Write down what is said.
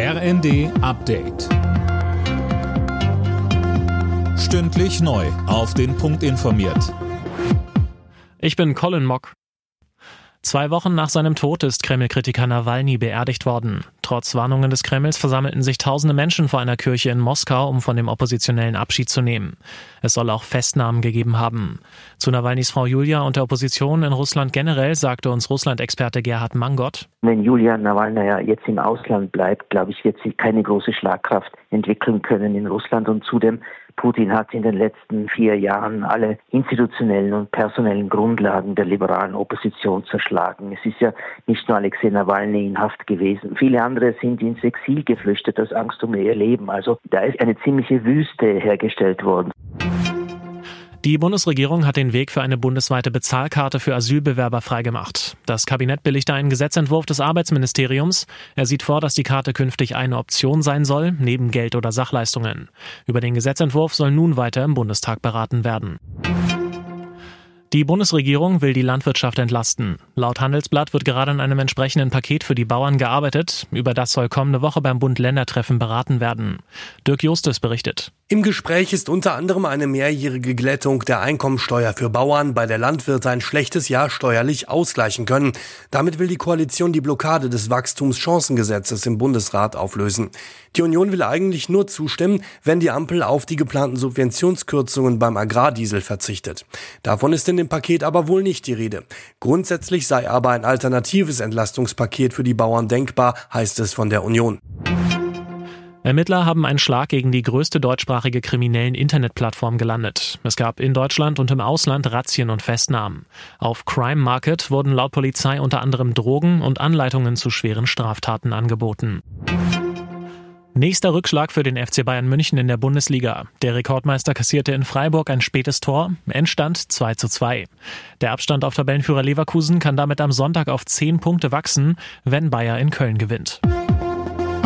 RND Update. Stündlich neu. Auf den Punkt informiert. Ich bin Colin Mock. Zwei Wochen nach seinem Tod ist Kreml-Kritiker Nawalny beerdigt worden. Trotz Warnungen des Kremls versammelten sich tausende Menschen vor einer Kirche in Moskau, um von dem Oppositionellen Abschied zu nehmen. Es soll auch Festnahmen gegeben haben. Zu Nawalnys Frau Julia und der Opposition in Russland generell sagte uns Russland-Experte Gerhard Mangot. Wenn Julia Nawalny jetzt im Ausland bleibt, glaube ich, wird sie keine große Schlagkraft entwickeln können in Russland und zudem Putin hat in den letzten vier Jahren alle institutionellen und personellen Grundlagen der liberalen Opposition zerschlagen. Es ist ja nicht nur Alexei Nawalny in Haft gewesen. Viele andere sind ins Exil geflüchtet aus Angst um ihr Leben. Also da ist eine ziemliche Wüste hergestellt worden. Die Bundesregierung hat den Weg für eine bundesweite Bezahlkarte für Asylbewerber freigemacht. Das Kabinett billigte einen Gesetzentwurf des Arbeitsministeriums. Er sieht vor, dass die Karte künftig eine Option sein soll, neben Geld oder Sachleistungen. Über den Gesetzentwurf soll nun weiter im Bundestag beraten werden. Die Bundesregierung will die Landwirtschaft entlasten. Laut Handelsblatt wird gerade an einem entsprechenden Paket für die Bauern gearbeitet. Über das soll kommende Woche beim Bund-Länder-Treffen beraten werden. Dirk Justus berichtet. Im Gespräch ist unter anderem eine mehrjährige Glättung der Einkommensteuer für Bauern, bei der Landwirte ein schlechtes Jahr steuerlich ausgleichen können. Damit will die Koalition die Blockade des Wachstumschancengesetzes im Bundesrat auflösen. Die Union will eigentlich nur zustimmen, wenn die Ampel auf die geplanten Subventionskürzungen beim Agrardiesel verzichtet. Davon ist in dem Paket aber wohl nicht die Rede. Grundsätzlich sei aber ein alternatives Entlastungspaket für die Bauern denkbar, heißt es von der Union. Ermittler haben einen Schlag gegen die größte deutschsprachige kriminellen Internetplattform gelandet. Es gab in Deutschland und im Ausland Razzien und Festnahmen. Auf Crime Market wurden laut Polizei unter anderem Drogen und Anleitungen zu schweren Straftaten angeboten. Nächster Rückschlag für den FC Bayern München in der Bundesliga. Der Rekordmeister kassierte in Freiburg ein spätes Tor. Endstand 2 zu 2. Der Abstand auf Tabellenführer Leverkusen kann damit am Sonntag auf 10 Punkte wachsen, wenn Bayer in Köln gewinnt.